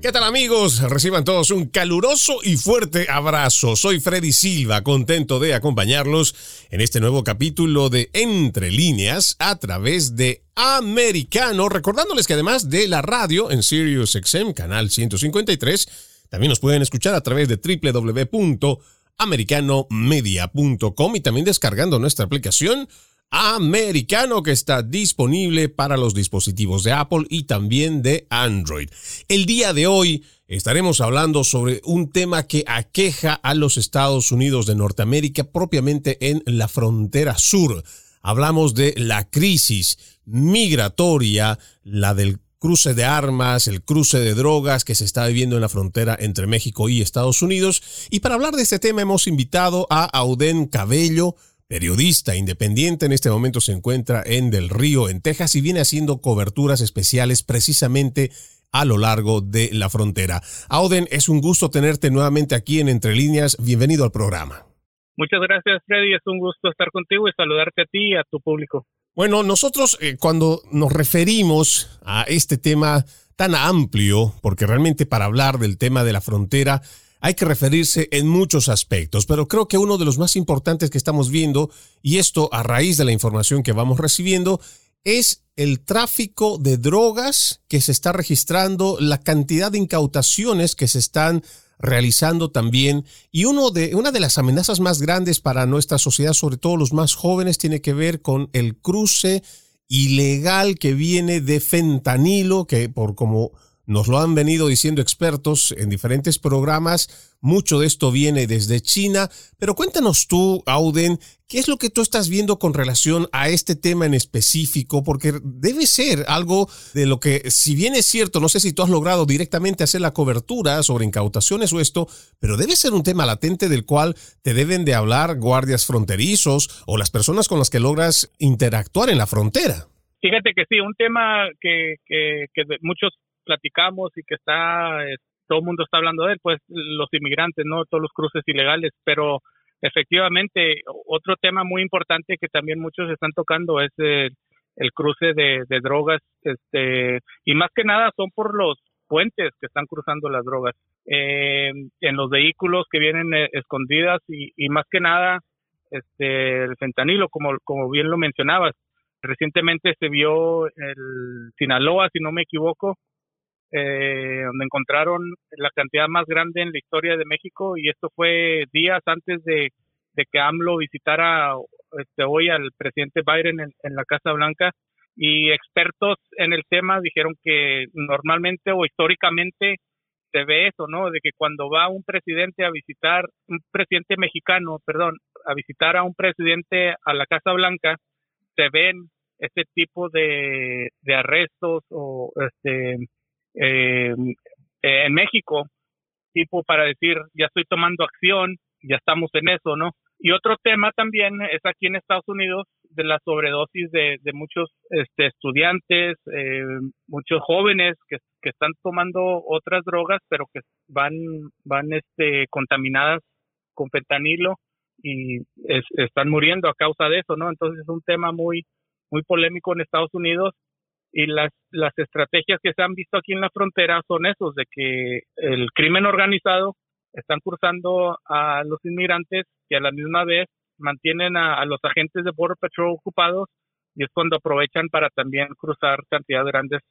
¿Qué tal amigos? Reciban todos un caluroso y fuerte abrazo. Soy Freddy Silva, contento de acompañarlos en este nuevo capítulo de Entre líneas a través de Americano, recordándoles que además de la radio en Sirius XM, canal 153, también nos pueden escuchar a través de www.americanomedia.com y también descargando nuestra aplicación americano que está disponible para los dispositivos de Apple y también de Android. El día de hoy estaremos hablando sobre un tema que aqueja a los Estados Unidos de Norteamérica, propiamente en la frontera sur. Hablamos de la crisis migratoria, la del cruce de armas, el cruce de drogas que se está viviendo en la frontera entre México y Estados Unidos. Y para hablar de este tema hemos invitado a Auden Cabello, periodista independiente, en este momento se encuentra en Del Río, en Texas, y viene haciendo coberturas especiales precisamente a lo largo de la frontera. Auden, es un gusto tenerte nuevamente aquí en Entre Líneas. Bienvenido al programa. Muchas gracias, Freddy. Es un gusto estar contigo y saludarte a ti y a tu público. Bueno, nosotros eh, cuando nos referimos a este tema tan amplio, porque realmente para hablar del tema de la frontera, hay que referirse en muchos aspectos, pero creo que uno de los más importantes que estamos viendo, y esto a raíz de la información que vamos recibiendo, es el tráfico de drogas que se está registrando, la cantidad de incautaciones que se están realizando también. Y uno de, una de las amenazas más grandes para nuestra sociedad, sobre todo los más jóvenes, tiene que ver con el cruce ilegal que viene de fentanilo, que por como nos lo han venido diciendo expertos en diferentes programas. Mucho de esto viene desde China. Pero cuéntanos tú, Auden, ¿qué es lo que tú estás viendo con relación a este tema en específico? Porque debe ser algo de lo que, si bien es cierto, no sé si tú has logrado directamente hacer la cobertura sobre incautaciones o esto, pero debe ser un tema latente del cual te deben de hablar guardias fronterizos o las personas con las que logras interactuar en la frontera. Fíjate que sí, un tema que, que, que muchos platicamos y que está, todo el mundo está hablando de él, pues los inmigrantes, ¿no? Todos los cruces ilegales, pero efectivamente otro tema muy importante que también muchos están tocando es el, el cruce de, de, drogas, este, y más que nada son por los puentes que están cruzando las drogas, eh, en los vehículos que vienen eh, escondidas y, y, más que nada este, el fentanilo, como, como bien lo mencionabas. Recientemente se vio el Sinaloa, si no me equivoco, eh, donde encontraron la cantidad más grande en la historia de México y esto fue días antes de, que AMLO visitara este, hoy al presidente Biden en, en, la Casa Blanca y expertos en el tema dijeron que normalmente o históricamente se ve eso, ¿no? De que cuando va un presidente a visitar, un presidente mexicano, perdón, a visitar a un presidente a la Casa Blanca, se ven este tipo de, de arrestos o este eh, en México, tipo para decir, ya estoy tomando acción, ya estamos en eso, ¿no? Y otro tema también es aquí en Estados Unidos de la sobredosis de, de muchos este, estudiantes, eh, muchos jóvenes que, están tomando otras drogas, pero que van, van este, contaminadas con fentanilo y es, están muriendo a causa de eso, ¿no? Entonces es un tema muy, muy polémico en Estados Unidos y las, las estrategias que se han visto aquí en la frontera son esos, de que el crimen organizado están cruzando a los inmigrantes y a la misma vez mantienen a, a los agentes de Border Patrol ocupados y es cuando aprovechan para también cruzar cantidades grandes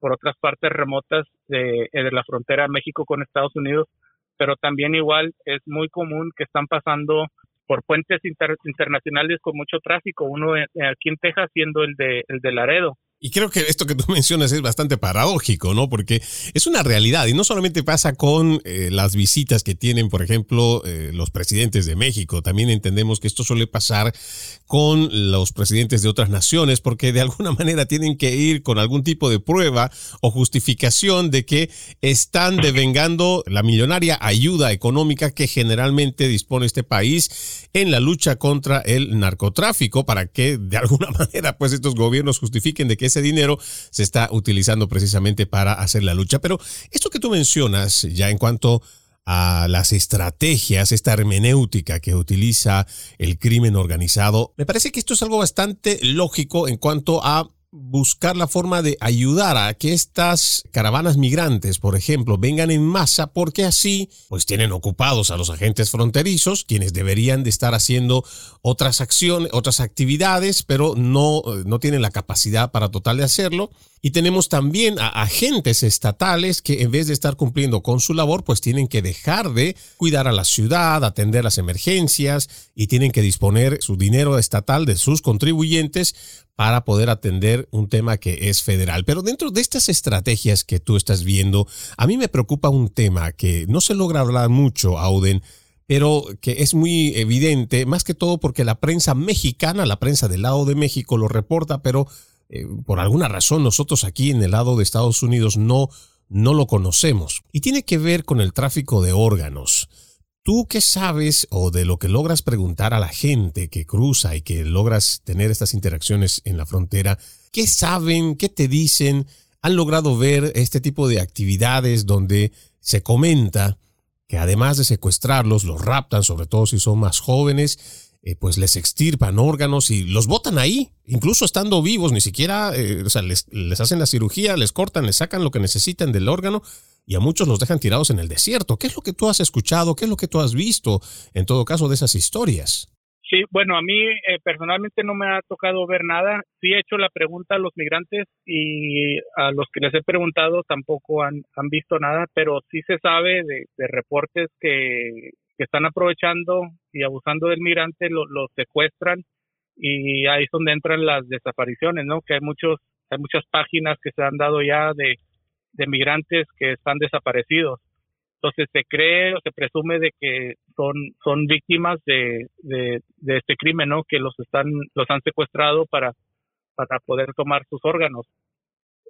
por otras partes remotas de, de la frontera México con Estados Unidos, pero también igual es muy común que están pasando por puentes inter, internacionales con mucho tráfico, uno aquí en Texas siendo el de, el de Laredo, Y creo que esto que tú mencionas es bastante paradójico, ¿no? Porque es una realidad y no solamente pasa con eh, las visitas que tienen, por ejemplo, eh, los presidentes de México, también entendemos que esto suele pasar con los presidentes de otras naciones porque de alguna manera tienen que ir con algún tipo de prueba o justificación de que están devengando la millonaria ayuda económica que generalmente dispone este país en la lucha contra el narcotráfico para que de alguna manera pues estos gobiernos justifiquen de que ese dinero se está utilizando precisamente para hacer la lucha. Pero esto que tú mencionas ya en cuanto a las estrategias, esta hermenéutica que utiliza el crimen organizado, me parece que esto es algo bastante lógico en cuanto a buscar la forma de ayudar a que estas caravanas migrantes, por ejemplo, vengan en masa porque así pues tienen ocupados a los agentes fronterizos, quienes deberían de estar haciendo otras acciones, otras actividades, pero no, no tienen la capacidad para total de hacerlo. Y tenemos también a agentes estatales que en vez de estar cumpliendo con su labor, pues tienen que dejar de cuidar a la ciudad, atender las emergencias y tienen que disponer su dinero estatal de sus contribuyentes para poder atender un tema que es federal. Pero dentro de estas estrategias que tú estás viendo, a mí me preocupa un tema que no se logra hablar mucho, Auden, pero que es muy evidente, más que todo porque la prensa mexicana, la prensa del lado de México lo reporta, pero eh, por alguna razón nosotros aquí en el lado de Estados Unidos no, no lo conocemos. Y tiene que ver con el tráfico de órganos. ¿Tú qué sabes o de lo que logras preguntar a la gente que cruza y que logras tener estas interacciones en la frontera? ¿Qué saben? ¿Qué te dicen? ¿Han logrado ver este tipo de actividades donde se comenta que además de secuestrarlos, los raptan, sobre todo si son más jóvenes, eh, pues les extirpan órganos y los botan ahí, incluso estando vivos, ni siquiera, eh, o sea, les, les hacen la cirugía, les cortan, les sacan lo que necesitan del órgano y a muchos los dejan tirados en el desierto. ¿Qué es lo que tú has escuchado? ¿Qué es lo que tú has visto en todo caso de esas historias? Sí, bueno, a mí eh, personalmente no me ha tocado ver nada. Sí he hecho la pregunta a los migrantes y a los que les he preguntado tampoco han, visto nada, pero sí se sabe de, reportes que, que, están aprovechando y abusando del migrante, los lo secuestran y ahí es donde entran las desapariciones, ¿no? Que hay muchos, hay muchas páginas que se han dado ya de de migrantes que están desaparecidos. Entonces se cree o se presume de que son, son víctimas de, de, este crimen, ¿no? Que los están, los han secuestrado para, para poder tomar sus órganos.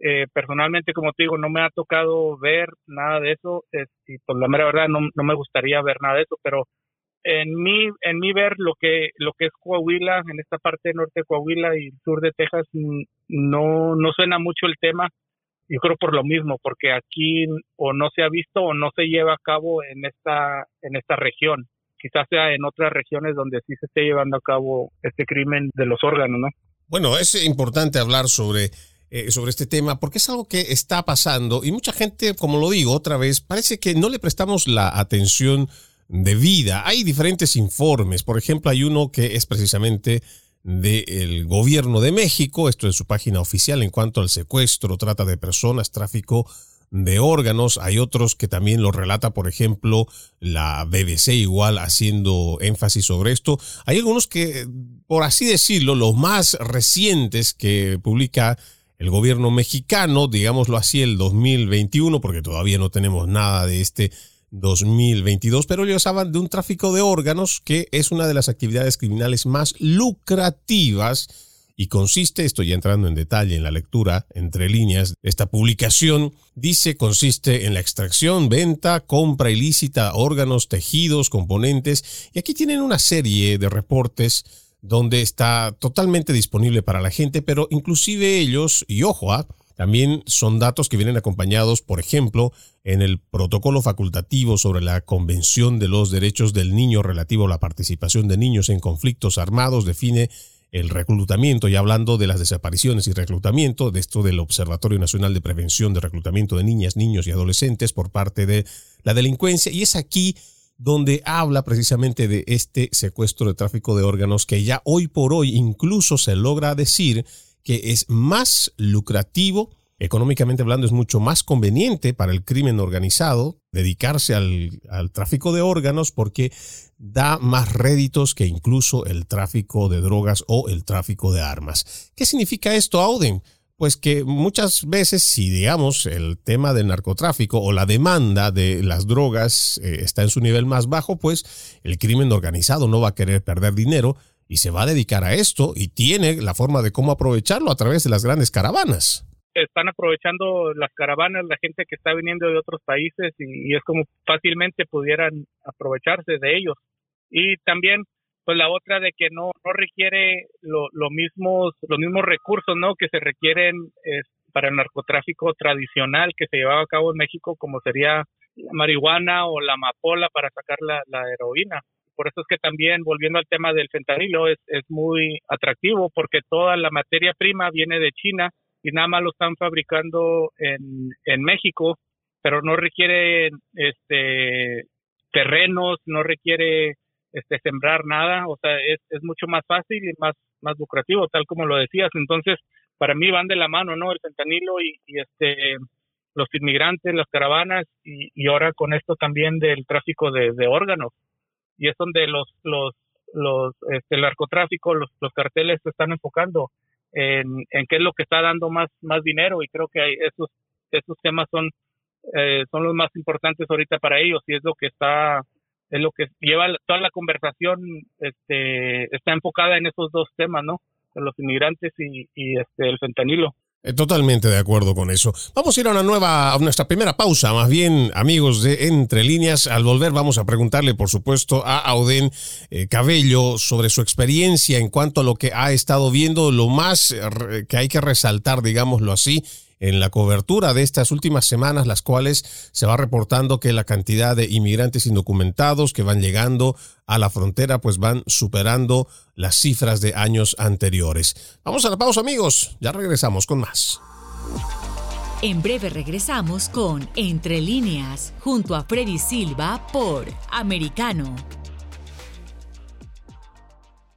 Eh, personalmente, como te digo, no me ha tocado ver nada de eso, y por la mera verdad no, no me gustaría ver nada de eso, pero en mi, en mi ver lo que, lo que es Coahuila, en esta parte norte de Coahuila y sur de Texas, no, no suena mucho el tema yo creo por lo mismo, porque aquí o no se ha visto o no se lleva a cabo en esta, en esta región. Quizás sea en otras regiones donde sí se esté llevando a cabo este crimen de los órganos, ¿no? Bueno, es importante hablar sobre, eh, sobre este tema porque es algo que está pasando y mucha gente, como lo digo otra vez, parece que no le prestamos la atención debida. Hay diferentes informes, por ejemplo, hay uno que es precisamente del gobierno de México, esto en su página oficial en cuanto al secuestro, trata de personas, tráfico de órganos. Hay otros que también lo relata, por ejemplo, la BBC igual haciendo énfasis sobre esto. Hay algunos que, por así decirlo, los más recientes que publica el gobierno mexicano, digámoslo así, el 2021, porque todavía no tenemos nada de este 2022, pero ellos hablan de un tráfico de órganos que es una de las actividades criminales más lucrativas y consiste, estoy entrando en detalle en la lectura entre líneas, esta publicación dice consiste en la extracción, venta, compra ilícita, órganos, tejidos, componentes, y aquí tienen una serie de reportes donde está totalmente disponible para la gente, pero inclusive ellos, y ojo, ¿ah? También son datos que vienen acompañados, por ejemplo, en el protocolo facultativo sobre la Convención de los Derechos del Niño relativo a la participación de niños en conflictos armados, define el reclutamiento y hablando de las desapariciones y reclutamiento, de esto del Observatorio Nacional de Prevención de Reclutamiento de Niñas, Niños y Adolescentes por parte de la delincuencia. Y es aquí donde habla precisamente de este secuestro de tráfico de órganos que ya hoy por hoy incluso se logra decir que es más lucrativo, económicamente hablando es mucho más conveniente para el crimen organizado dedicarse al, tráfico de órganos porque da más réditos que incluso el tráfico de drogas o el tráfico de armas. ¿Qué significa esto, Auden? pues que muchas veces si digamos el tema del narcotráfico o la demanda de las drogas eh, está en su nivel más bajo, pues el crimen organizado no va a querer perder dinero y se va a dedicar a esto y tiene la forma de cómo aprovecharlo a través de las grandes caravanas. Están aprovechando las caravanas, la gente que está viniendo de otros países y, es como fácilmente pudieran aprovecharse de ellos. Y también pues la otra de que no no requiere lo, mismos los mismos recursos no que se requieren para el narcotráfico tradicional que se llevaba a cabo en México como sería la marihuana o la amapola para sacar la, heroína por eso es que también volviendo al tema del fentanilo es, es muy atractivo porque toda la materia prima viene de China y nada más lo están fabricando en, en México pero no requiere este terrenos no requiere este, sembrar nada, o sea, es, es mucho más fácil y más, más lucrativo, tal como lo decías. Entonces, para mí van de la mano, ¿no? El fentanilo y, este los inmigrantes, las caravanas y, y, ahora con esto también del tráfico de, órganos. Y es donde los, los, los, este, el narcotráfico, los, los carteles se están enfocando en, en qué es lo que está dando más, más dinero y creo que hay esos, esos temas son, eh, son los más importantes ahorita para ellos y es lo que está es lo que lleva toda la conversación este, está enfocada en esos dos temas, ¿no? Los inmigrantes y, este, el fentanilo. Eh, totalmente de acuerdo con eso. Vamos a ir a una nueva, a nuestra primera pausa, más bien, amigos de Entre Líneas. Al volver vamos a preguntarle, por supuesto, a Auden eh, Cabello sobre su experiencia en cuanto a lo que ha estado viendo, lo más eh, que hay que resaltar, digámoslo así, en la cobertura de estas últimas semanas, las cuales se va reportando que la cantidad de inmigrantes indocumentados que van llegando a la frontera pues van superando las cifras de años anteriores. Vamos a la pausa amigos, ya regresamos con más. En breve regresamos con Entre líneas junto a Freddy Silva por Americano.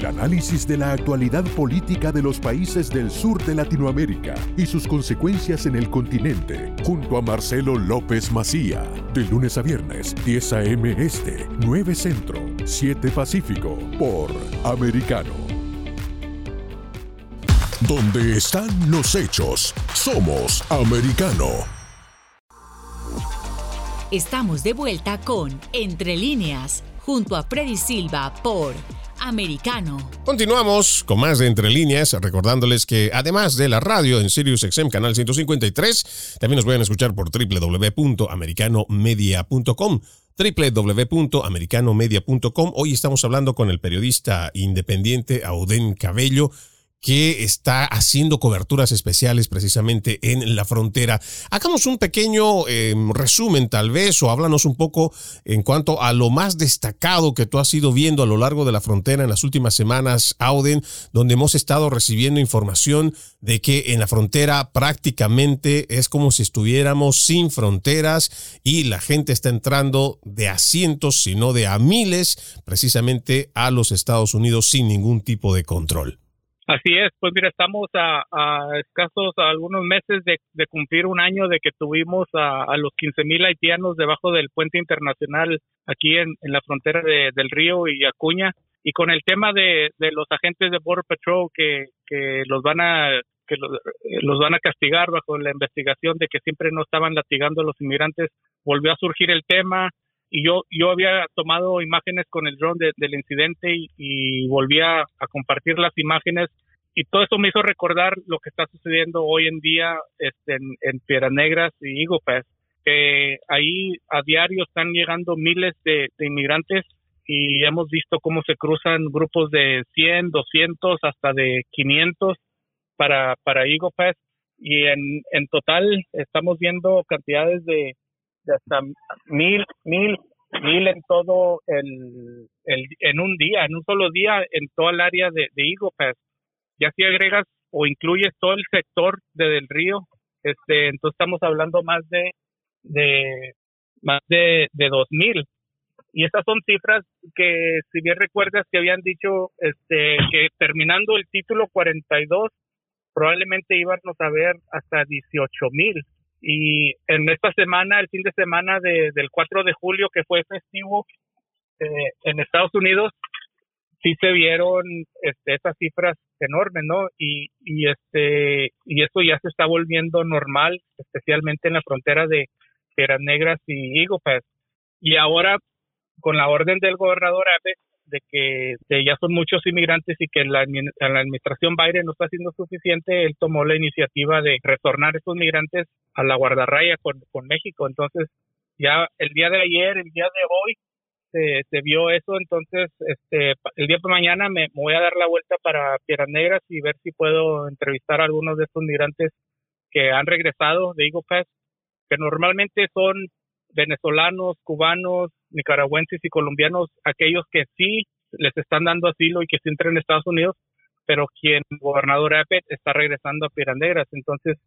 El análisis de la actualidad política de los países del sur de Latinoamérica y sus consecuencias en el continente, junto a Marcelo López Macía, de lunes a viernes, 10 a.m. Este, 9 Centro, 7 Pacífico, por Americano. Donde están los hechos, somos Americano. Estamos de vuelta con Entre líneas, junto a Freddy Silva por americano. Continuamos con más de Entre Líneas, recordándoles que además de la radio en Sirius XM Canal 153, también nos pueden escuchar por www.americanomedia.com www.americanomedia.com. Hoy estamos hablando con el periodista independiente Auden Cabello que está haciendo coberturas especiales precisamente en la frontera. Hagamos un pequeño em, resumen tal vez o háblanos un poco en cuanto a lo más destacado que tú has ido viendo a lo largo de la frontera en las últimas semanas, Auden, donde hemos estado recibiendo información de que en la frontera prácticamente es como si estuviéramos sin fronteras y la gente está entrando de a cientos, sino de a miles, precisamente a los Estados Unidos sin ningún tipo de control. Así es, pues mira, estamos a, escasos algunos meses de, cumplir un año de que tuvimos a, los 15 mil haitianos debajo del puente internacional aquí en, la frontera del río y Acuña. Y con el tema de, los agentes de Border Patrol que, los van a que los, van a castigar bajo la investigación de que siempre no estaban latigando a los inmigrantes, volvió a surgir el tema, y yo yo había tomado imágenes con el drone del incidente y, y volví a, compartir las imágenes y todo eso me hizo recordar lo que está sucediendo hoy en día este, en, en Piedras Negras y Eagle que ahí a diario están llegando miles de, inmigrantes y hemos visto cómo se cruzan grupos de 100, 200, hasta de 500 para, para Eagle y en, en total estamos viendo cantidades de, hasta mil, mil, mil en todo el, en un día, en un solo día, en toda el área de, de Eagle. Ya si agregas o incluyes todo el sector de Del Río, este, entonces estamos hablando más de, de más de, de dos mil. Y esas son cifras que, si bien recuerdas que habían dicho este, que terminando el título 42, probablemente íbamos a ver hasta 18 mil. Y en esta semana, el fin de semana de, del 4 de julio, que fue festivo eh, en Estados Unidos, sí se vieron este, esas cifras enormes, ¿no? Y, y, este, y eso ya se está volviendo normal, especialmente en la frontera de Sierras Negras y Eagle Y ahora, con la orden del gobernador Abe, de que ya son muchos inmigrantes y que la, la administración Biden no está haciendo suficiente, él tomó la iniciativa de retornar esos migrantes a la guardarraya con, México. Entonces, ya el día de ayer, el día de hoy, se, se, vio eso, entonces este el día de mañana me, voy a dar la vuelta para Piedras Negras y ver si puedo entrevistar a algunos de estos migrantes que han regresado de Eagle que normalmente son venezolanos, cubanos, nicaragüenses y colombianos, aquellos que sí les están dando asilo y que sí entran en Estados Unidos, pero quien gobernador Abbott está regresando a Piedras Negras. Entonces,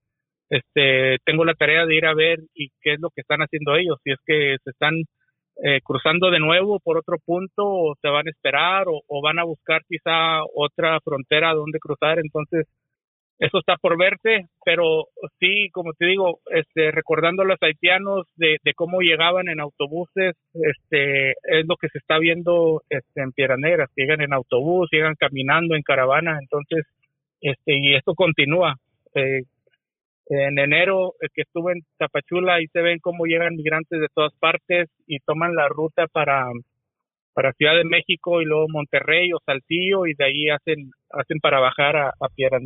este, tengo la tarea de ir a ver y qué es lo que están haciendo ellos, si es que se están eh, cruzando de nuevo por otro punto o se van a esperar o, van a buscar quizá otra frontera donde cruzar. Entonces, eso está por verse, pero sí, como te digo, este, recordando a los haitianos de, de cómo llegaban en autobuses, este, es lo que se está viendo este, en Piedras Negras, llegan en autobús, llegan caminando en caravana, entonces, este, y esto continúa. Eh, en enero eh, que estuve en Tapachula, ahí se ven cómo llegan migrantes de todas partes y toman la ruta para, para Ciudad de México y luego Monterrey o Saltillo y de ahí hacen, hacen para bajar a, a Piedras.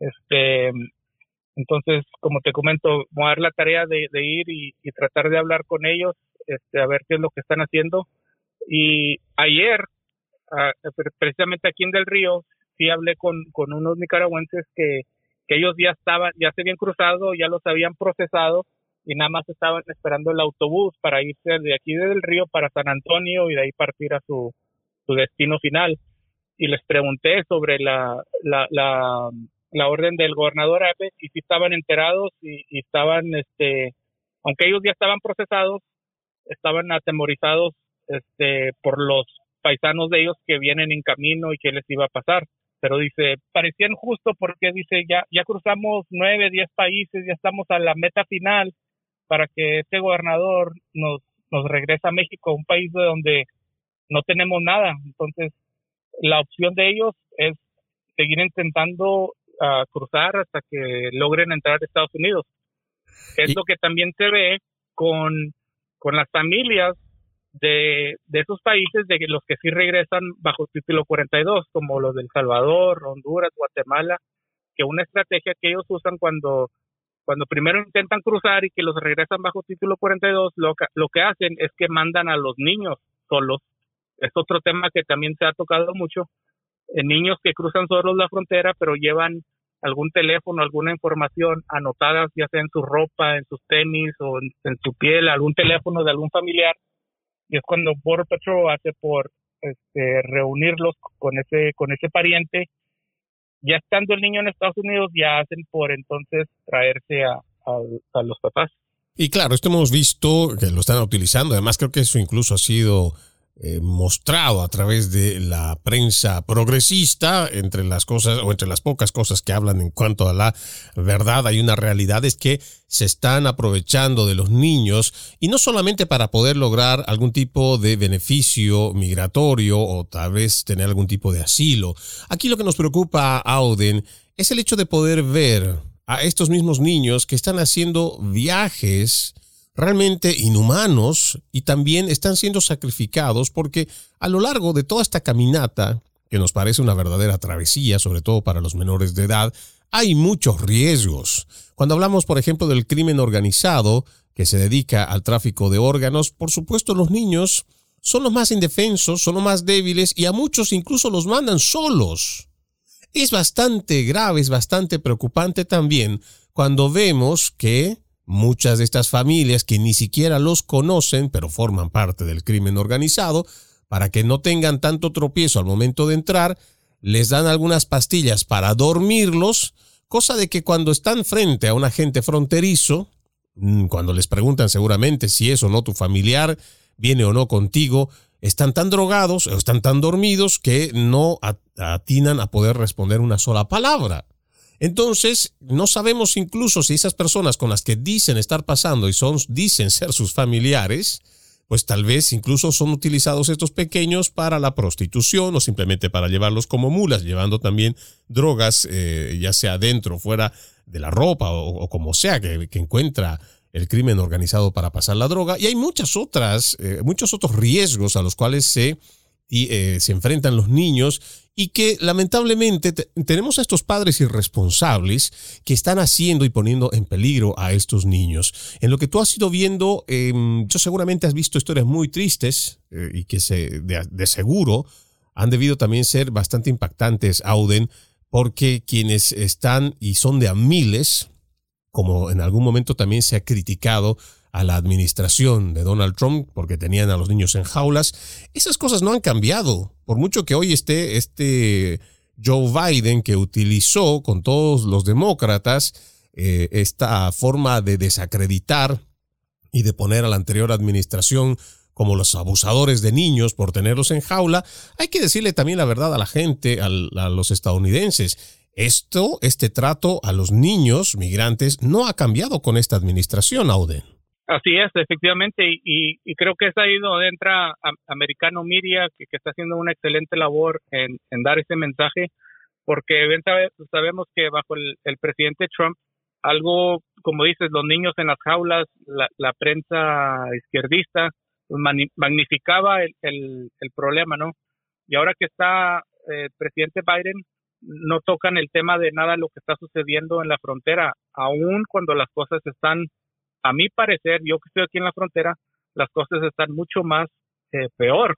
Este, entonces, como te comento, voy a dar la tarea de, ir y, tratar de hablar con ellos, este, a ver qué es lo que están haciendo. Y ayer, precisamente aquí en Del Río, sí hablé con, unos nicaragüenses que, ellos ya estaban, ya se habían cruzado, ya los habían procesado y nada más estaban esperando el autobús para irse de aquí del río para San Antonio y de ahí partir a su, destino final. Y les pregunté sobre la la orden del gobernador Abe y si estaban enterados y, estaban, este, aunque ellos ya estaban procesados, estaban atemorizados este, por los paisanos de ellos que vienen en camino y que les iba a pasar. Pero dice, parecían justo porque dice, ya, ya cruzamos nueve, diez países, ya estamos a la meta final para que este gobernador nos, nos regrese a México, un país de donde no tenemos nada. Entonces, la opción de ellos es seguir intentando a cruzar hasta que logren entrar a Estados Unidos. Es lo que también se ve con, con las familias de, de esos países de los que sí regresan bajo título 42, como los del Salvador, Honduras, Guatemala, que una estrategia que ellos usan cuando, cuando primero intentan cruzar y que los regresan bajo título 42, lo que, lo que hacen es que mandan a los niños solos. Es otro tema que también se ha tocado mucho. En niños que cruzan solos la frontera, pero llevan algún teléfono, alguna información anotada, ya sea en su ropa, en sus tenis o en su piel, algún teléfono de algún familiar y es cuando Border Patrol hace por este, reunirlos con ese, con ese pariente. Ya estando el niño en Estados Unidos, ya hacen por entonces traerse a, a los papás. Y claro, esto hemos visto que lo están utilizando. Además, creo que eso incluso ha sido eh, mostrado a través de la prensa progresista, entre las cosas o entre las pocas cosas que hablan en cuanto a la verdad, hay una realidad es que se están aprovechando de los niños y no solamente para poder lograr algún tipo de beneficio migratorio o tal vez tener algún tipo de asilo. Aquí lo que nos preocupa, Auden, es el hecho de poder ver a estos mismos niños que están haciendo viajes realmente inhumanos y también están siendo sacrificados porque a lo largo de toda esta caminata, que nos parece una verdadera travesía, sobre todo para los menores de edad, hay muchos riesgos. Cuando hablamos, por ejemplo, del crimen organizado que se dedica al tráfico de órganos, por supuesto los niños son los más indefensos, son los más débiles y a muchos incluso los mandan solos. Es bastante grave, es bastante preocupante también cuando vemos que Muchas de estas familias que ni siquiera los conocen, pero forman parte del crimen organizado, para que no tengan tanto tropiezo al momento de entrar, les dan algunas pastillas para dormirlos, cosa de que cuando están frente a un agente fronterizo, mm, cuando les preguntan seguramente si es o no tu familiar, viene o no contigo, están tan drogados o están tan dormidos que no atinan a poder responder una sola palabra. Entonces, no sabemos incluso si esas personas con las que dicen estar pasando y son, dicen ser sus familiares, pues tal vez incluso son utilizados estos pequeños para la prostitución o simplemente para llevarlos como mulas, llevando también drogas, eh, ya sea dentro o fuera de la ropa o, como sea que, encuentra el crimen organizado para pasar la droga. Y hay muchas otras, eh, muchos otros riesgos a los cuales se y eh, se enfrentan los niños y que lamentablemente tenemos a estos padres irresponsables que están haciendo y poniendo en peligro a estos niños. En lo que tú has ido viendo, em, yo seguramente has visto historias muy tristes eh, y que se, de, seguro han debido también ser bastante impactantes, Auden, porque quienes están y son de a miles, como en algún momento también se ha criticado, a la administración de Donald Trump porque tenían a los niños en jaulas. Esas cosas no han cambiado. Por mucho que hoy esté este Joe Biden que utilizó con todos los demócratas eh, esta forma de desacreditar y de poner a la anterior administración como los abusadores de niños por tenerlos en jaula, hay que decirle también la verdad a la gente, a, los estadounidenses. Esto, este trato a los niños migrantes no ha cambiado con esta administración, Auden. Así es, efectivamente, y, creo que es ahí donde entra Americano Media, que, está haciendo una excelente labor en, dar ese mensaje, porque ven, sabemos que bajo el, presidente Trump, algo, como dices, los niños en las jaulas, la, prensa izquierdista, pues, magnificaba el, el, problema, ¿no? Y ahora que está el eh, presidente Biden, no tocan el tema de nada lo que está sucediendo en la frontera, aun cuando las cosas están a mi parecer, yo que estoy aquí en la frontera, las cosas están mucho más eh, peor.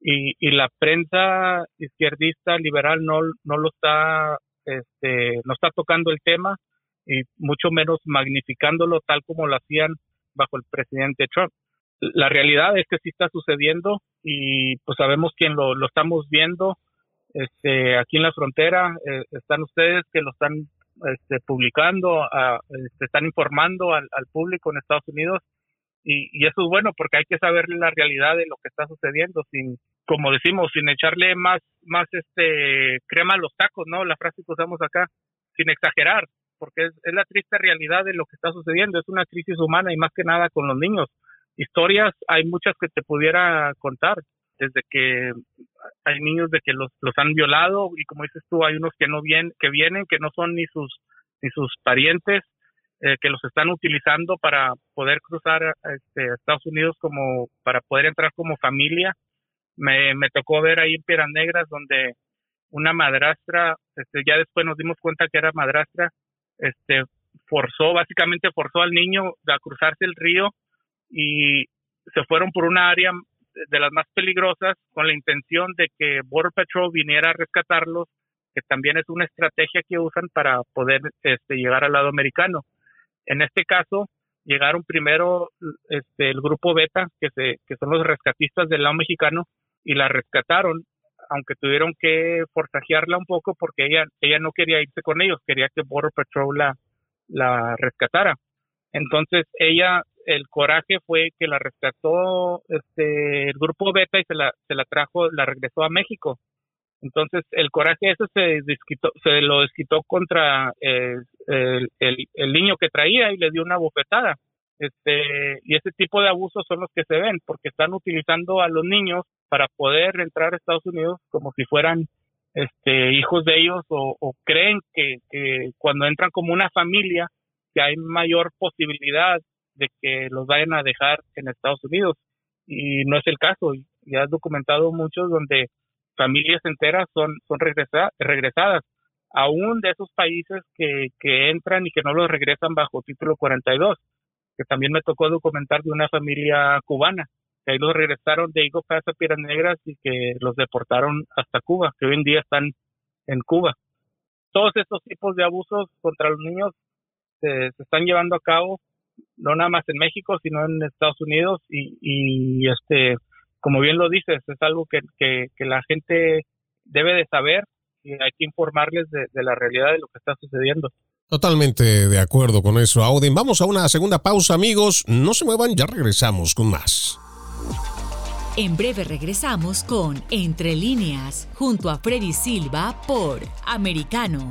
Y, y la prensa izquierdista liberal no, no lo está, este, no está tocando el tema y mucho menos magnificándolo tal como lo hacían bajo el presidente Trump. La realidad es que sí está sucediendo y pues sabemos quién lo, lo estamos viendo este, aquí en la frontera. Eh, están ustedes que lo están este, publicando, a, este, están informando al, público en Estados Unidos y, eso es bueno porque hay que saber la realidad de lo que está sucediendo sin, como decimos, sin echarle más, más este crema a los tacos, ¿no? La frase que usamos acá, sin exagerar, porque es, es la triste realidad de lo que está sucediendo, es una crisis humana y más que nada con los niños. Historias hay muchas que te pudiera contar, desde que hay niños de que los, han violado y como dices tú hay unos que no vienen que vienen que no son ni sus ni sus parientes eh, que los están utilizando para poder cruzar este, Estados Unidos como para poder entrar como familia. Me, me tocó ver ahí en Piedras Negras donde una madrastra, este, ya después nos dimos cuenta que era madrastra, este, forzó, básicamente forzó al niño a cruzarse el río y se fueron por una área de las más peligrosas con la intención de que Border Patrol viniera a rescatarlos, que también es una estrategia que usan para poder este, llegar al lado americano. En este caso, llegaron primero este, el grupo Beta, que, se, que son los rescatistas del lado mexicano, y la rescataron, aunque tuvieron que forzajearla un poco porque ella, ella no quería irse con ellos, quería que Border Patrol la, la rescatara. Entonces ella el coraje fue que la rescató este el grupo Beta y se la se la trajo la regresó a México. Entonces el coraje ese se se lo desquitó contra eh, el, el, niño que traía y le dio una bofetada. Este y ese tipo de abusos son los que se ven porque están utilizando a los niños para poder entrar a Estados Unidos como si fueran este hijos de ellos o, o creen que, que cuando entran como una familia que hay mayor posibilidad de que los vayan a dejar en Estados Unidos y no es el caso. Ya has documentado muchos donde familias enteras son, son regresadas, aún de esos países que, que entran y que no los regresan bajo título 42, que también me tocó documentar de una familia cubana, que ahí los regresaron de Higo Pass a Piedras Negras y que los deportaron hasta Cuba, que hoy en día están en Cuba. Todos estos tipos de abusos contra los niños se están llevando a cabo no nada más en México, sino en Estados Unidos y, y este, como bien lo dices, es algo que, que, la gente debe de saber y hay que informarles de, de, la realidad de lo que está sucediendo. Totalmente de acuerdo con eso, Auden. Vamos a una segunda pausa, amigos. No se muevan, ya regresamos con más. En breve regresamos con Entre líneas, junto a Freddy Silva por Americano.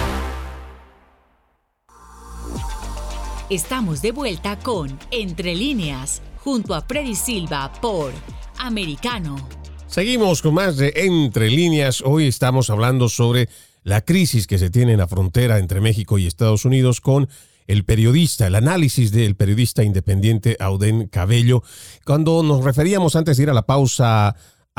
Estamos de vuelta con Entre líneas, junto a Freddy Silva por Americano. Seguimos con más de Entre líneas. Hoy estamos hablando sobre la crisis que se tiene en la frontera entre México y Estados Unidos con el periodista, el análisis del periodista independiente Auden Cabello. Cuando nos referíamos antes de ir a la pausa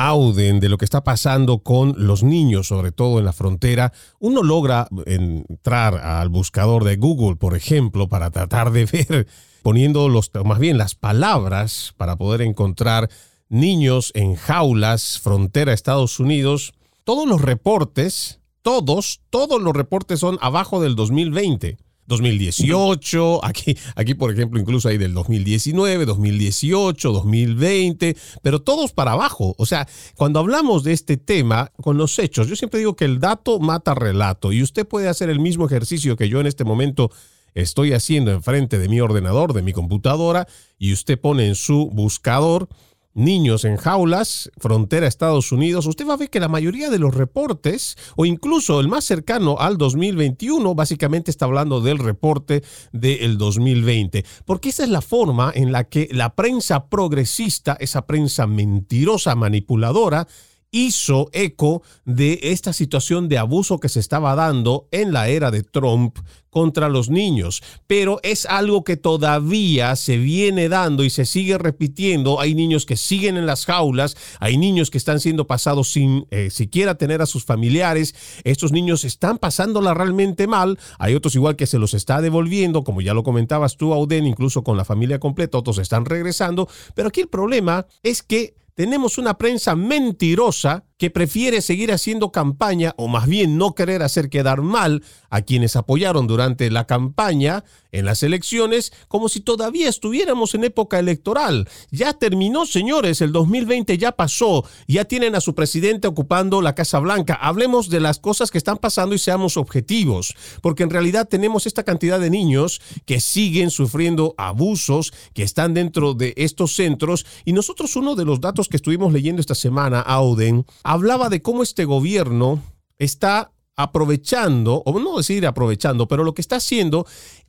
Auden de lo que está pasando con los niños, sobre todo en la frontera, uno logra entrar al buscador de Google, por ejemplo, para tratar de ver, poniendo los, más bien las palabras para poder encontrar niños en jaulas, frontera Estados Unidos. Todos los reportes, todos, todos los reportes son abajo del 2020. 2018, aquí, aquí por ejemplo incluso hay del 2019, 2018, 2020, pero todos para abajo. O sea, cuando hablamos de este tema con los hechos, yo siempre digo que el dato mata relato y usted puede hacer el mismo ejercicio que yo en este momento estoy haciendo enfrente de mi ordenador, de mi computadora, y usted pone en su buscador niños en jaulas, frontera Estados Unidos, usted va a ver que la mayoría de los reportes, o incluso el más cercano al 2021, básicamente está hablando del reporte del 2020, porque esa es la forma en la que la prensa progresista, esa prensa mentirosa, manipuladora, hizo eco de esta situación de abuso que se estaba dando en la era de Trump contra los niños, pero es algo que todavía se viene dando y se sigue repitiendo. Hay niños que siguen en las jaulas, hay niños que están siendo pasados sin eh, siquiera tener a sus familiares. Estos niños están pasándola realmente mal. Hay otros igual que se los está devolviendo, como ya lo comentabas tú, Auden, incluso con la familia completa, otros están regresando. Pero aquí el problema es que tenemos una prensa mentirosa que prefiere seguir haciendo campaña o más bien no querer hacer quedar mal a quienes apoyaron durante la campaña en las elecciones como si todavía estuviéramos en época electoral. Ya terminó, señores, el 2020 ya pasó, ya tienen a su presidente ocupando la Casa Blanca. Hablemos de las cosas que están pasando y seamos objetivos, porque en realidad tenemos esta cantidad de niños que siguen sufriendo abusos, que están dentro de estos centros y nosotros uno de los datos que estuvimos leyendo esta semana, Auden, hablaba de cómo este gobierno está aprovechando, o no decir aprovechando, pero lo que está haciendo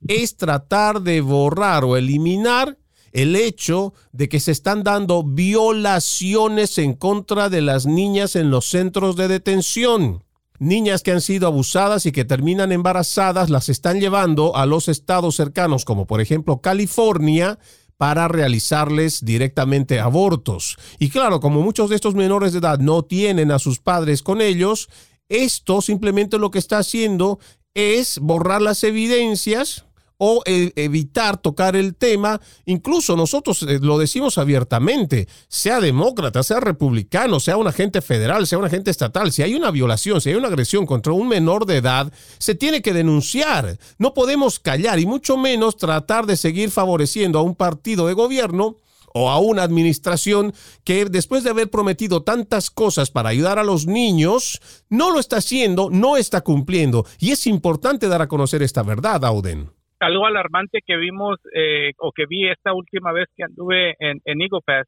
es tratar de borrar o eliminar el hecho de que se están dando violaciones en contra de las niñas en los centros de detención. Niñas que han sido abusadas y que terminan embarazadas las están llevando a los estados cercanos, como por ejemplo California, para realizarles directamente abortos. Y claro, como muchos de estos menores de edad no tienen a sus padres con ellos, esto simplemente lo que está haciendo es borrar las evidencias o evitar tocar el tema. Incluso nosotros eh, lo decimos abiertamente, sea demócrata, sea republicano, sea un agente federal, sea un agente estatal, si hay una violación, si hay una agresión contra un menor de edad, se tiene que denunciar. No podemos callar y mucho menos tratar de seguir favoreciendo a un partido de gobierno o a una administración que después de haber prometido tantas cosas para ayudar a los niños, no lo está haciendo, no está cumpliendo. Y es importante dar a conocer esta verdad, Auden algo alarmante que vimos eh, o que vi esta última vez que anduve en, en Eagle Pass,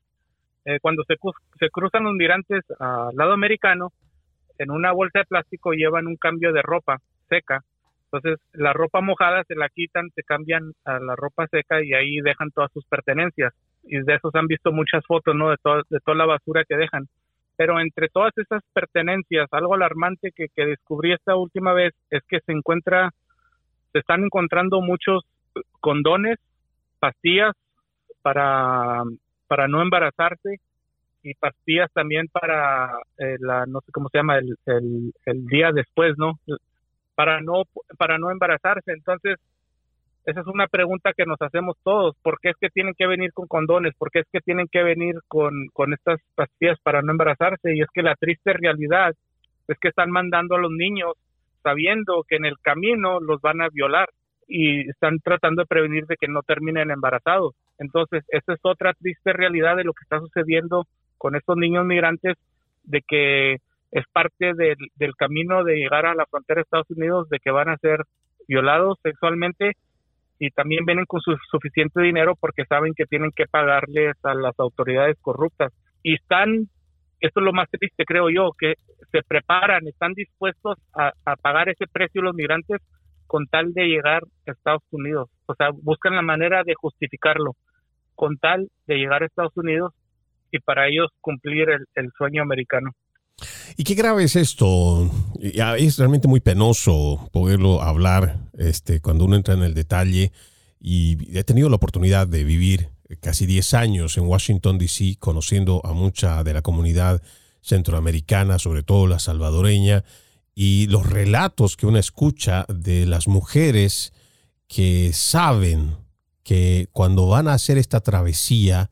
eh, cuando se, cruzan los migrantes al lado americano, en una bolsa de plástico llevan un cambio de ropa seca. Entonces, la ropa mojada se la quitan, se cambian a la ropa seca y ahí dejan todas sus pertenencias. Y de esos han visto muchas fotos, ¿no? De, de toda la basura que dejan. Pero entre todas esas pertenencias, algo alarmante que, que descubrí esta última vez es que se encuentra se están encontrando muchos condones, pastillas para, para no embarazarse y pastillas también para eh, la no sé cómo se llama el, el, día después no para no para no embarazarse. Entonces esa es una pregunta que nos hacemos todos. Por qué es que tienen que venir con condones por qué es que tienen que venir con, con estas pastillas para no embarazarse y es que la triste realidad es que están mandando a los niños sabiendo que en el camino los van a violar y están tratando de prevenir de que no terminen embarazados. Entonces, esa es otra triste realidad de lo que está sucediendo con estos niños migrantes, de que es parte del, del camino de llegar a la frontera de Estados Unidos, de que van a ser violados sexualmente y también vienen con su suficiente dinero porque saben que tienen que pagarles a las autoridades corruptas. Y están esto es lo más triste, creo yo, que se preparan, están dispuestos a, pagar ese precio los migrantes con tal de llegar a Estados Unidos. O sea, buscan la manera de justificarlo con tal de llegar a Estados Unidos y para ellos cumplir el, sueño americano. Y qué grave es esto. Es realmente muy penoso poderlo hablar este, cuando uno entra en el detalle. Y he tenido la oportunidad de vivir casi 10 años en Washington, D.C., conociendo a mucha de la comunidad centroamericana, sobre todo la salvadoreña, y los relatos que uno escucha de las mujeres que saben que cuando van a hacer esta travesía,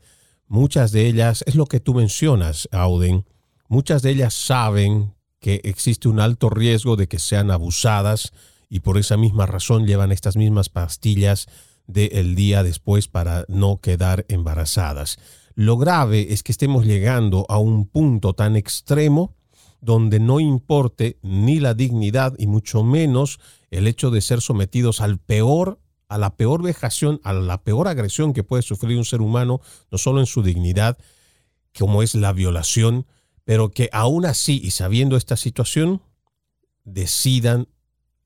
muchas de ellas, es lo que tú mencionas, Auden, muchas de ellas saben que existe un alto riesgo de que sean abusadas y por esa misma razón llevan estas mismas pastillas del día después para no quedar embarazadas. Lo grave es que estemos llegando a un punto tan extremo donde no importe ni la dignidad y mucho menos el hecho de ser sometidos al peor a la peor vejación, a la peor agresión que puede sufrir un ser humano, no solo en su dignidad, como es la violación, pero que aún así y sabiendo esta situación, decidan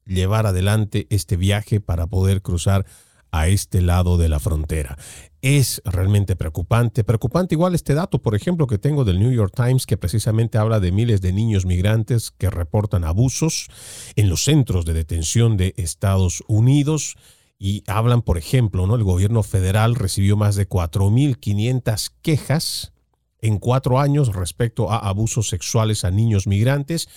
llevar adelante este viaje para poder cruzar a este lado de la frontera. Es realmente preocupante. Preocupante igual este dato, por ejemplo, que tengo del New York Times, que precisamente habla de miles de niños migrantes que reportan abusos en los centros de detención de Estados Unidos. Y hablan, por ejemplo, ¿no? el gobierno federal recibió más de 4.500 quejas en cuatro años respecto a abusos sexuales a niños migrantes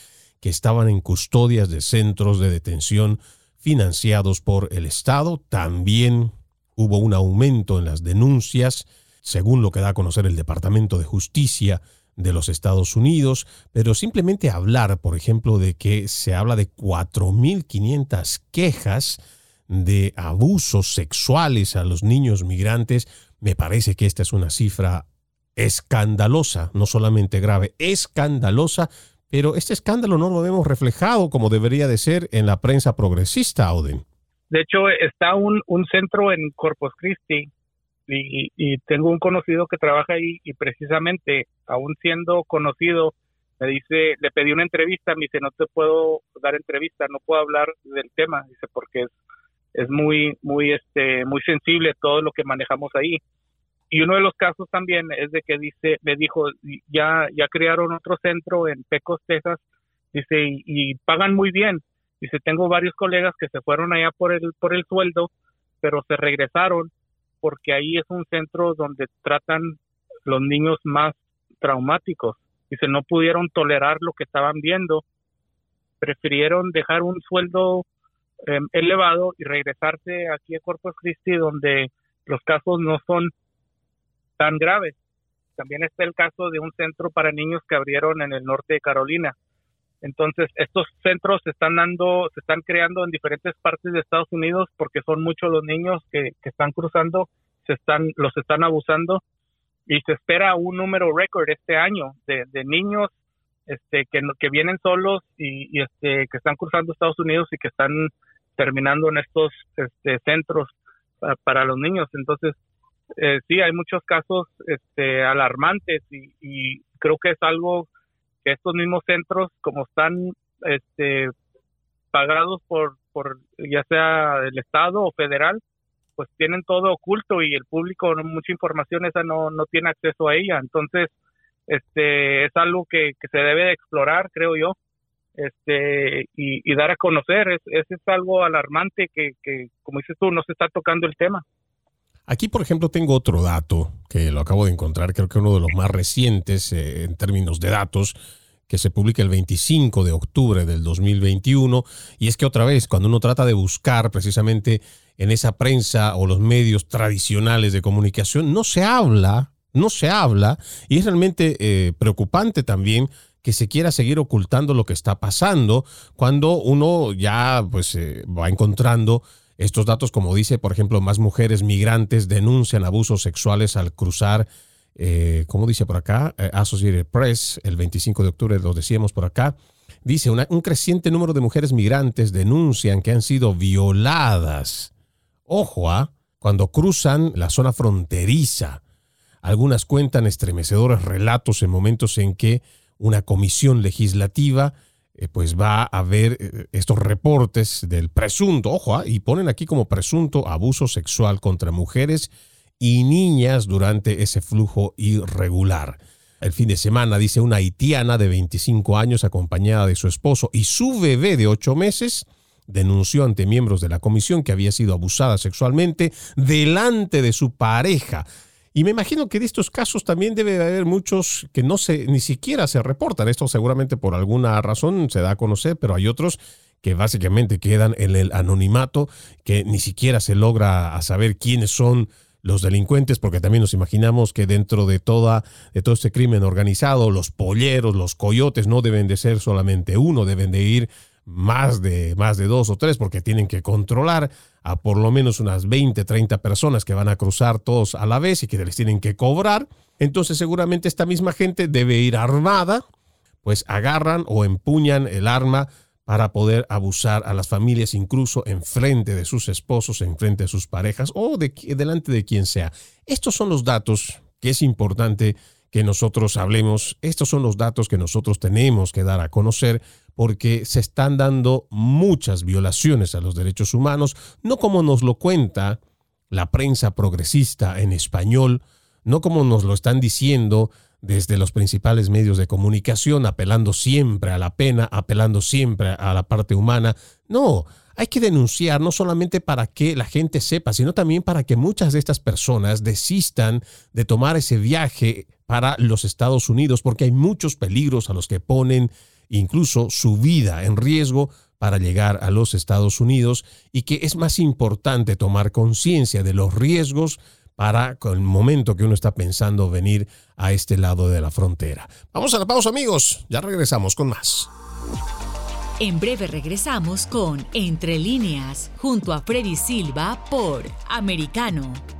que estaban en custodias de centros de detención financiados por el Estado. También hubo un aumento en las denuncias, según lo que da a conocer el Departamento de Justicia de los Estados Unidos, pero simplemente hablar, por ejemplo, de que se habla de 4.500 quejas de abusos sexuales a los niños migrantes, me parece que esta es una cifra escandalosa, no solamente grave, escandalosa, pero este escándalo no lo vemos reflejado como debería de ser en la prensa progresista, Auden. De hecho, está un, un centro en Corpus Christi y, y, tengo un conocido que trabaja ahí y precisamente, aún siendo conocido, me dice, le pedí una entrevista, me dice, no te puedo dar entrevista, no puedo hablar del tema, dice, porque es, es muy, muy, este, muy sensible todo lo que manejamos ahí. Y uno de los casos también es de que dice, me dijo, ya, ya crearon otro centro en Pecos, Texas, dice, y, pagan muy bien. Dice, tengo varios colegas que se fueron allá por el, por el sueldo, pero se regresaron porque ahí es un centro donde tratan los niños más traumáticos. Dice, no pudieron tolerar lo que estaban viendo, prefirieron dejar un sueldo em, elevado y regresarse aquí a Corpus Christi donde los casos no son tan graves. También está el caso de un centro para niños que abrieron en el norte de Carolina. Entonces, estos centros se están dando, se están creando en diferentes partes de Estados Unidos porque son muchos los niños que, están cruzando, se están, los están abusando y se espera un número récord este año de, niños este, que, vienen solos y, este, que están cruzando Estados Unidos y que están terminando en estos este, centros para los niños. Entonces, eh, sí, hay muchos casos este, alarmantes y, creo que es algo que estos mismos centros, como están este, pagados por, por ya sea el Estado o federal, pues tienen todo oculto y el público, mucha información esa no, no tiene acceso a ella. Entonces, este, es algo que, se debe de explorar, creo yo, este, y, dar a conocer. Es, es, algo alarmante que, que, como dices tú, no se está tocando el tema. Aquí, por ejemplo, tengo otro dato que lo acabo de encontrar, creo que uno de los más recientes eh, en términos de datos, que se publica el 25 de octubre del 2021. Y es que otra vez, cuando uno trata de buscar precisamente en esa prensa o los medios tradicionales de comunicación, no se habla, no se habla, y es realmente eh, preocupante también que se quiera seguir ocultando lo que está pasando cuando uno ya pues eh, va encontrando estos datos, como dice, por ejemplo, más mujeres migrantes denuncian abusos sexuales al cruzar, eh, como dice por acá, eh, Associated Press, el 25 de octubre lo decíamos por acá, dice, un creciente número de mujeres migrantes denuncian que han sido violadas. Ojo, ¿ah? cuando cruzan la zona fronteriza. Algunas cuentan estremecedores relatos en momentos en que una comisión legislativa eh, pues va a haber eh, estos reportes del presunto, ojo, ah, y ponen aquí como presunto abuso sexual contra mujeres y niñas durante ese flujo irregular. el fin de semana, dice una haitiana de 25 años acompañada de su esposo y su bebé de 8 meses, denunció ante miembros de la comisión que había sido abusada sexualmente delante de su pareja. Y me imagino que de estos casos también debe haber muchos que no se, ni siquiera se reportan. Esto seguramente por alguna razón se da a conocer, pero hay otros que básicamente quedan en el anonimato, que ni siquiera se logra saber quiénes son los delincuentes, porque también nos imaginamos que dentro de, toda, de todo este crimen organizado, los polleros, los coyotes no deben de ser solamente uno, deben de ir más de, más de dos o tres, porque tienen que controlar a por lo menos unas 20, 30 personas que van a cruzar todos a la vez y que les tienen que cobrar. Entonces seguramente esta misma gente debe ir armada, pues agarran o empuñan el arma para poder abusar a las familias incluso en frente de sus esposos, en frente de sus parejas o de, delante de quien sea. Estos son los datos que es importante que nosotros hablemos. Estos son los datos que nosotros tenemos que dar a conocer porque se están dando muchas violaciones a los derechos humanos, no como nos lo cuenta la prensa progresista en español, no como nos lo están diciendo desde los principales medios de comunicación, apelando siempre a la pena, apelando siempre a la parte humana. No, hay que denunciar no solamente para que la gente sepa, sino también para que muchas de estas personas desistan de tomar ese viaje para los Estados Unidos, porque hay muchos peligros a los que ponen incluso su vida en riesgo para llegar a los Estados Unidos y que es más importante tomar conciencia de los riesgos para el momento que uno está pensando venir a este lado de la frontera. Vamos a la pausa amigos, ya regresamos con más. En breve regresamos con Entre líneas, junto a Freddy Silva por Americano.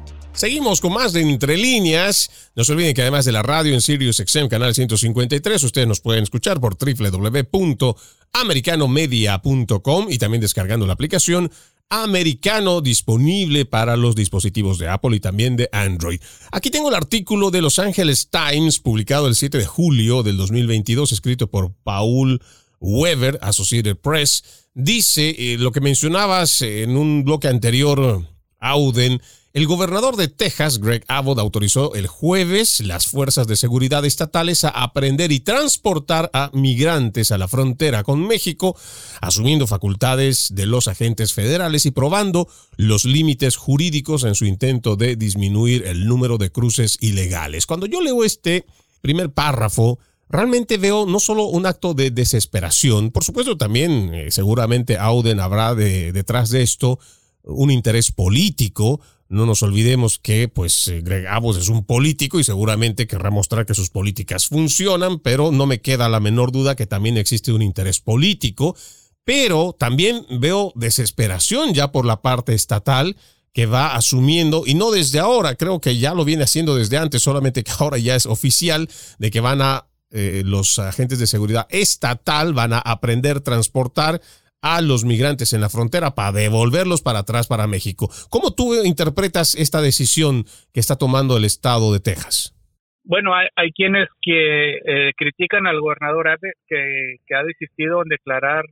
Seguimos con más de Entre Líneas. No se olviden que además de la radio en Sirius XM Canal 153, ustedes nos pueden escuchar por www.americanomedia.com y también descargando la aplicación americano disponible para los dispositivos de Apple y también de Android. Aquí tengo el artículo de Los Angeles Times publicado el 7 de julio del 2022 escrito por Paul Weber, Associated Press. Dice eh, lo que mencionabas en un bloque anterior, Auden, el gobernador de Texas, Greg Abbott, autorizó el jueves las fuerzas de seguridad estatales a aprender y transportar a migrantes a la frontera con México, asumiendo facultades de los agentes federales y probando los límites jurídicos en su intento de disminuir el número de cruces ilegales. Cuando yo leo este primer párrafo, realmente veo no solo un acto de desesperación, por supuesto también eh, seguramente Auden habrá detrás de esto un interés político, no nos olvidemos que, pues, eh, Greg Abbott es un político y seguramente querrá mostrar que sus políticas funcionan, pero no me queda la menor duda que también existe un interés político. Pero también veo desesperación ya por la parte estatal que va asumiendo, y no desde ahora, creo que ya lo viene haciendo desde antes, solamente que ahora ya es oficial de que van a eh, los agentes de seguridad estatal van a aprender transportar a los migrantes en la frontera para devolverlos para atrás para México. ¿Cómo tú interpretas esta decisión que está tomando el estado de Texas? Bueno, hay, quienes que eh, critican al gobernador Abe que, ha desistido en declarar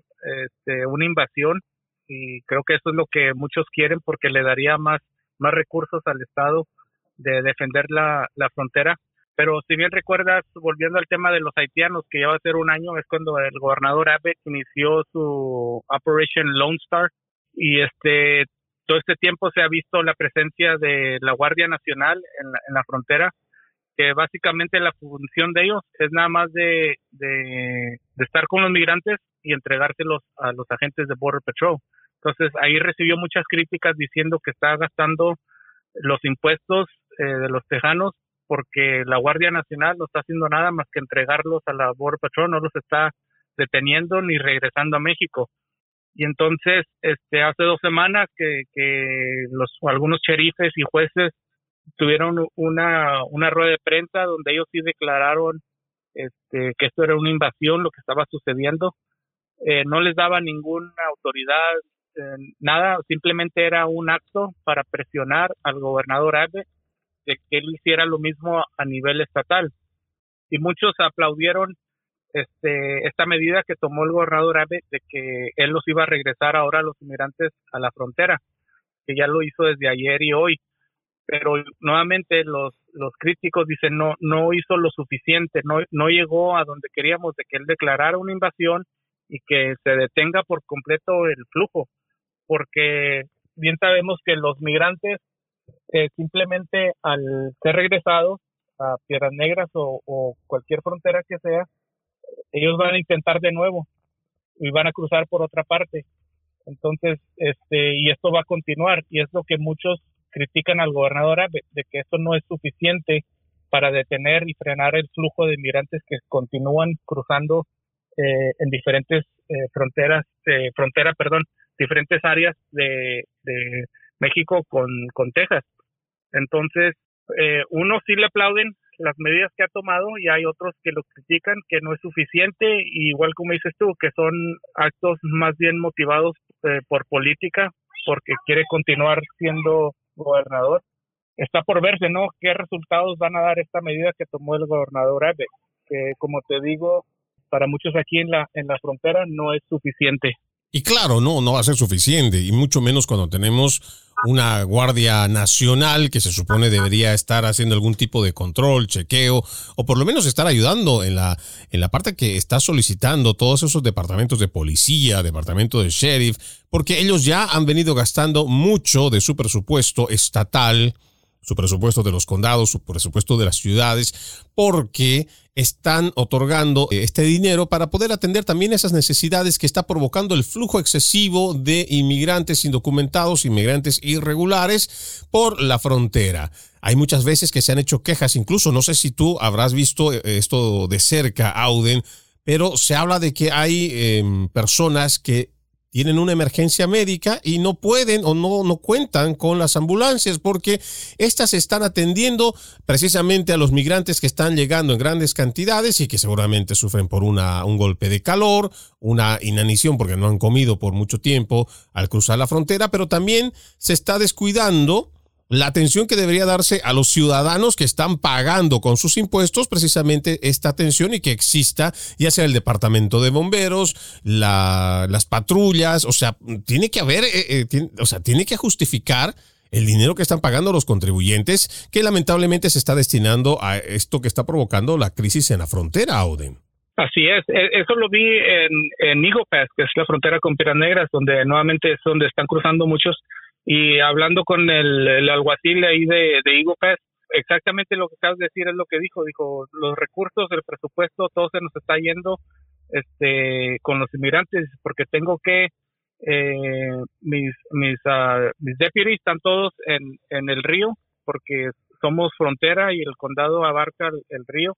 este, una invasión y creo que eso es lo que muchos quieren porque le daría más, más recursos al estado de defender la, la frontera pero si bien recuerdas, volviendo al tema de los haitianos, que ya va a ser un año, es cuando el gobernador Abbott inició su Operation Lone Star y este todo este tiempo se ha visto la presencia de la Guardia Nacional en la, en la frontera, que básicamente la función de ellos es nada más de, de, de estar con los migrantes y entregárselos a los agentes de Border Patrol. Entonces ahí recibió muchas críticas diciendo que está gastando los impuestos eh, de los tejanos porque la Guardia Nacional no está haciendo nada más que entregarlos a la Border Patrol, no los está deteniendo ni regresando a México. Y entonces, este, hace dos semanas que, los, algunos sheriffes y jueces tuvieron una, rueda de prensa donde ellos sí declararon este, que esto era una invasión, lo que estaba sucediendo. Eh, no les daba ninguna autoridad, eh, nada, simplemente era un acto para presionar al gobernador Abe que él hiciera lo mismo a nivel estatal. Y muchos aplaudieron este, esta medida que tomó el gobernador Abe de que él los iba a regresar ahora a los inmigrantes a la frontera, que ya lo hizo desde ayer y hoy. Pero nuevamente los, los críticos dicen no, no hizo lo suficiente, no, no llegó a donde queríamos de que él declarara una invasión y que se detenga por completo el flujo, porque bien sabemos que los migrantes eh, simplemente al ser regresados a Piedras Negras o, cualquier frontera que sea, ellos van a intentar de nuevo y van a cruzar por otra parte. Entonces, este, y esto va a continuar, y es lo que muchos critican al gobernador de que esto no es suficiente para detener y frenar el flujo de inmigrantes que continúan cruzando eh, en diferentes eh, fronteras, eh, frontera, perdón, diferentes áreas de, de México con, con Texas. Entonces, eh, unos sí le aplauden las medidas que ha tomado y hay otros que lo critican, que no es suficiente, igual como dices tú, que son actos más bien motivados eh, por política, porque quiere continuar siendo gobernador. Está por verse, ¿no? ¿Qué resultados van a dar esta medida que tomó el gobernador Abe? Que, como te digo, para muchos aquí en la, en la frontera no es suficiente. Y claro, no, no va a ser suficiente, y mucho menos cuando tenemos una Guardia Nacional que se supone debería estar haciendo algún tipo de control, chequeo, o por lo menos estar ayudando en la, en la parte que está solicitando todos esos departamentos de policía, departamento de sheriff, porque ellos ya han venido gastando mucho de su presupuesto estatal su presupuesto de los condados, su presupuesto de las ciudades, porque están otorgando eh, este dinero para poder atender también esas necesidades que está provocando el flujo excesivo de inmigrantes indocumentados, inmigrantes irregulares por la frontera. Hay muchas veces que se han hecho quejas, incluso no sé si tú habrás visto eh, esto de cerca, Auden, pero se habla de que hay em, personas que tienen una emergencia médica y no pueden o no, no cuentan con las ambulancias porque estas están atendiendo precisamente a los migrantes que están llegando en grandes cantidades y que seguramente sufren por una, un golpe de calor, una inanición porque no han comido por mucho tiempo al cruzar la frontera, pero también se está descuidando la atención que debería darse a los ciudadanos que están pagando con sus impuestos precisamente esta atención y que exista ya sea el departamento de bomberos, las patrullas, o sea, tiene que haber, eh, eh, o sea, tiene que justificar el dinero que están pagando los contribuyentes que lamentablemente se está destinando a esto que está provocando la crisis en la frontera, Auden. Así es, e, eso lo vi en, en que es la frontera con Piedras Negras, donde nuevamente es donde están cruzando muchos y hablando con el, alguacil ahí de, de Igo exactamente lo que acabas de decir es lo que dijo. Dijo, los recursos, el presupuesto, todo se nos está yendo este con los inmigrantes porque tengo que eh, mis mis uh, mis deputies están todos en, en el río porque somos frontera y el condado abarca el, río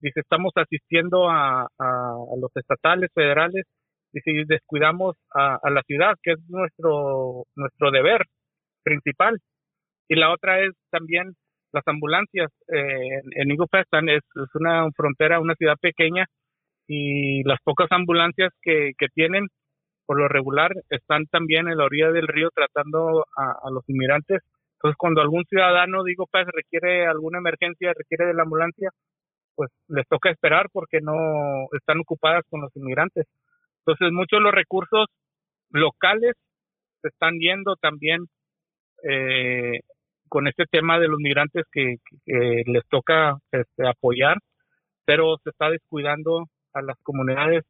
dice estamos asistiendo a, a, los estatales federales y si descuidamos a, la ciudad, que es nuestro, nuestro deber principal. Y la otra es también las ambulancias. Eh, en Igufestan es, es una frontera, una ciudad pequeña, y las pocas ambulancias que, que tienen, por lo regular, están también en la orilla del río tratando a, los inmigrantes. Entonces, cuando algún ciudadano de Igufest requiere alguna emergencia, requiere de la ambulancia, pues les toca esperar porque no están ocupadas con los inmigrantes. Entonces, muchos de los recursos locales se están yendo también eh, con este tema de los migrantes que, les toca este, apoyar, pero se está descuidando a las comunidades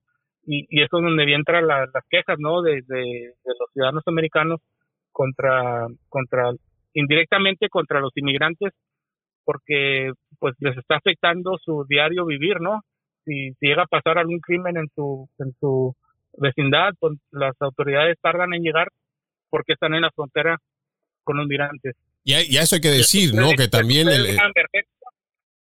y, y eso es donde entran las quejas, ¿no? De, de, los ciudadanos americanos contra, contra, indirectamente contra los inmigrantes, porque pues les está afectando su diario vivir, ¿no? Si, si llega a pasar algún crimen en su, en su vecindad, pues, las autoridades tardan en llegar porque están en la frontera con los migrantes. Y, y eso hay que decir, ¿no? Que también... El...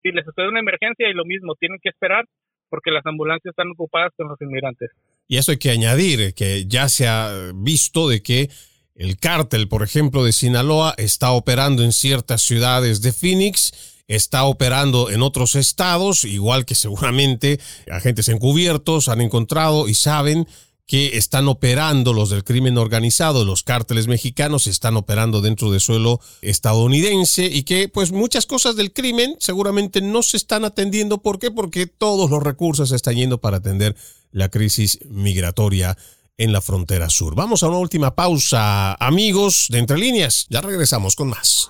Si les sucede una emergencia y lo mismo, tienen que esperar porque las ambulancias están ocupadas con los inmigrantes. Y eso hay que añadir, que ya se ha visto de que el cártel, por ejemplo, de Sinaloa está operando en ciertas ciudades de Phoenix, está operando en otros estados, igual que seguramente agentes encubiertos han encontrado y saben que están operando los del crimen organizado, los cárteles mexicanos están operando dentro del suelo estadounidense y que pues muchas cosas del crimen seguramente no se están atendiendo. ¿Por qué? Porque todos los recursos están yendo para atender la crisis migratoria en la frontera sur. Vamos a una última pausa, amigos de Entre Líneas. Ya regresamos con más.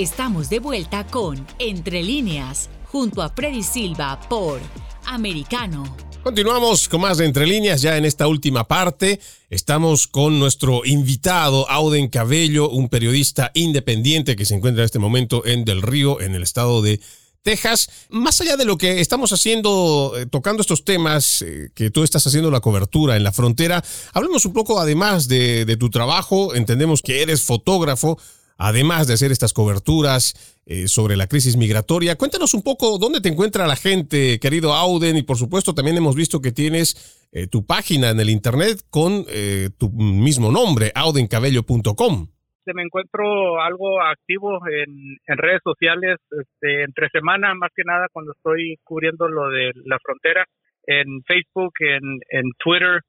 Estamos de vuelta con Entre líneas, junto a Freddy Silva por Americano. Continuamos con más de Entre líneas ya en esta última parte. Estamos con nuestro invitado Auden Cabello, un periodista independiente que se encuentra en este momento en Del Río, en el estado de Texas. Más allá de lo que estamos haciendo, eh, tocando estos temas, eh, que tú estás haciendo la cobertura en la frontera, hablemos un poco además de, de tu trabajo. Entendemos que eres fotógrafo además de hacer estas coberturas eh, sobre la crisis migratoria. Cuéntanos un poco dónde te encuentra la gente, querido Auden, y por supuesto también hemos visto que tienes eh, tu página en el Internet con eh, tu mismo nombre, audencabello.com. Me encuentro algo activo en, redes sociales este, entre semana, más que nada cuando estoy cubriendo lo de la frontera, en Facebook, en, en Twitter,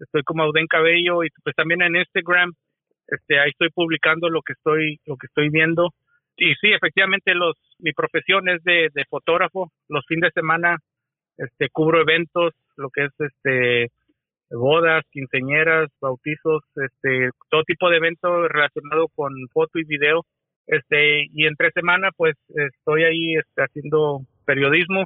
estoy como Auden Cabello y pues también en Instagram este, ahí estoy publicando lo que estoy, lo que estoy viendo. Y sí, efectivamente, los, mi profesión es de, de fotógrafo. Los fines de semana, este, cubro eventos, lo que es, este, bodas, quinceñeras, bautizos, este, todo tipo de eventos relacionado con foto y video. Este, y entre semana, pues, estoy ahí, este, haciendo periodismo.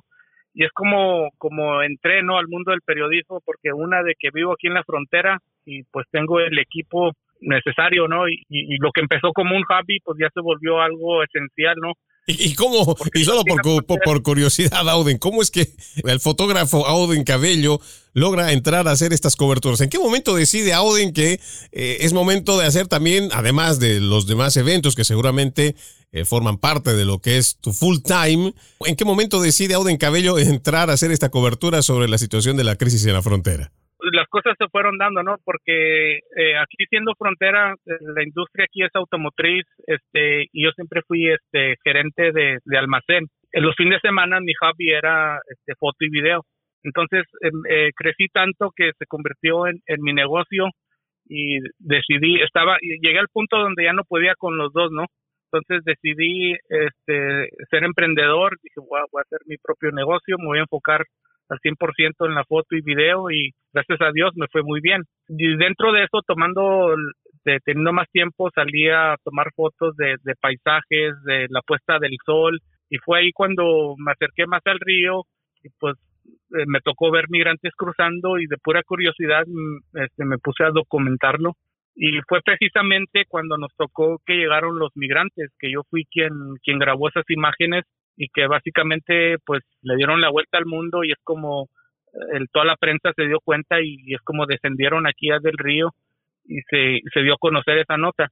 Y es como, como entré, ¿no? Al mundo del periodismo, porque una de que vivo aquí en la frontera y pues tengo el equipo necesario, ¿no? Y, y, lo que empezó como un hobby, pues ya se volvió algo esencial, ¿no? ¿Y, cómo? y solo por, por, curiosidad, Auden, ¿cómo es que el fotógrafo Auden Cabello logra entrar a hacer estas coberturas? ¿En qué momento decide Auden que eh, es momento de hacer también, además de los demás eventos que seguramente eh, forman parte de lo que es tu full time, ¿en qué momento decide Auden Cabello entrar a hacer esta cobertura sobre la situación de la crisis en la frontera? Las cosas se fueron dando, ¿no? Porque eh, aquí siendo frontera, eh, la industria aquí es automotriz, este, y yo siempre fui este gerente de, de almacén. En los fines de semana mi hobby era este foto y video. Entonces em, eh, crecí tanto que se convirtió en, en mi negocio y decidí, estaba, llegué al punto donde ya no podía con los dos, ¿no? Entonces decidí este, ser emprendedor, dije, voy a hacer mi propio negocio, me voy a enfocar al 100% en la foto y video y gracias a Dios me fue muy bien. Y dentro de eso, tomando, de, teniendo más tiempo, salía a tomar fotos de, de paisajes, de la puesta del sol y fue ahí cuando me acerqué más al río y pues eh, me tocó ver migrantes cruzando y de pura curiosidad mm, este, me puse a documentarlo y fue precisamente cuando nos tocó que llegaron los migrantes que yo fui quien quien grabó esas imágenes y que básicamente pues le dieron la vuelta al mundo y es como eh, el, toda la prensa se dio cuenta y, es como descendieron aquí del río y se, se dio a conocer esa nota.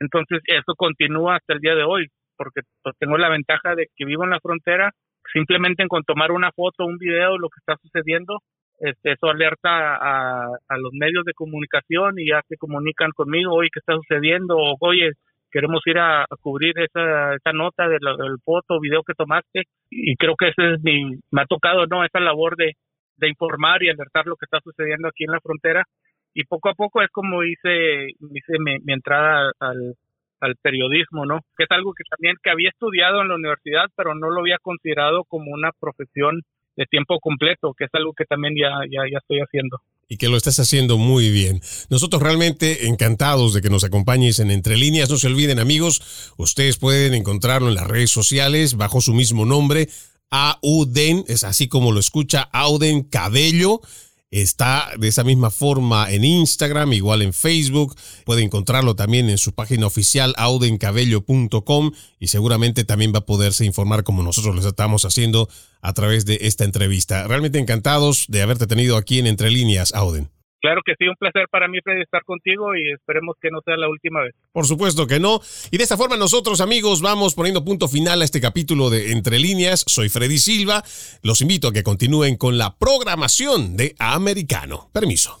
Entonces eso continúa hasta el día de hoy porque pues, tengo la ventaja de que vivo en la frontera, simplemente con tomar una foto, un video, lo que está sucediendo, este, eso alerta a, a los medios de comunicación y ya se comunican conmigo, oye, ¿qué está sucediendo? O, oye, queremos ir a, cubrir esa, esa nota del, foto, video que tomaste y creo que ese es mi, me ha tocado, ¿no? Esa labor de, de informar y alertar lo que está sucediendo aquí en la frontera y poco a poco es como hice, hice mi, entrada al, al periodismo, ¿no? Que es algo que también que había estudiado en la universidad, pero no lo había considerado como una profesión de tiempo completo, que es algo que también ya, ya, ya estoy haciendo. Y que lo estás haciendo muy bien. Nosotros realmente encantados de que nos acompañes en Entre Líneas. No se olviden, amigos, ustedes pueden encontrarlo en las redes sociales bajo su mismo nombre, Auden, es así como lo escucha, Auden Cabello. Está de esa misma forma en Instagram, igual en Facebook. Puede encontrarlo también en su página oficial audencabello.com y seguramente también va a poderse informar como nosotros lo estamos haciendo a través de esta entrevista. Realmente encantados de haberte tenido aquí en Entre Líneas, Auden. Claro que sí, un placer para mí, Freddy, estar contigo y esperemos que no sea la última vez. Por supuesto que no. Y de esta forma nosotros, amigos, vamos poniendo punto final a este capítulo de Entre Líneas. Soy Freddy Silva. Los invito a que continúen con la programación de Americano. Permiso.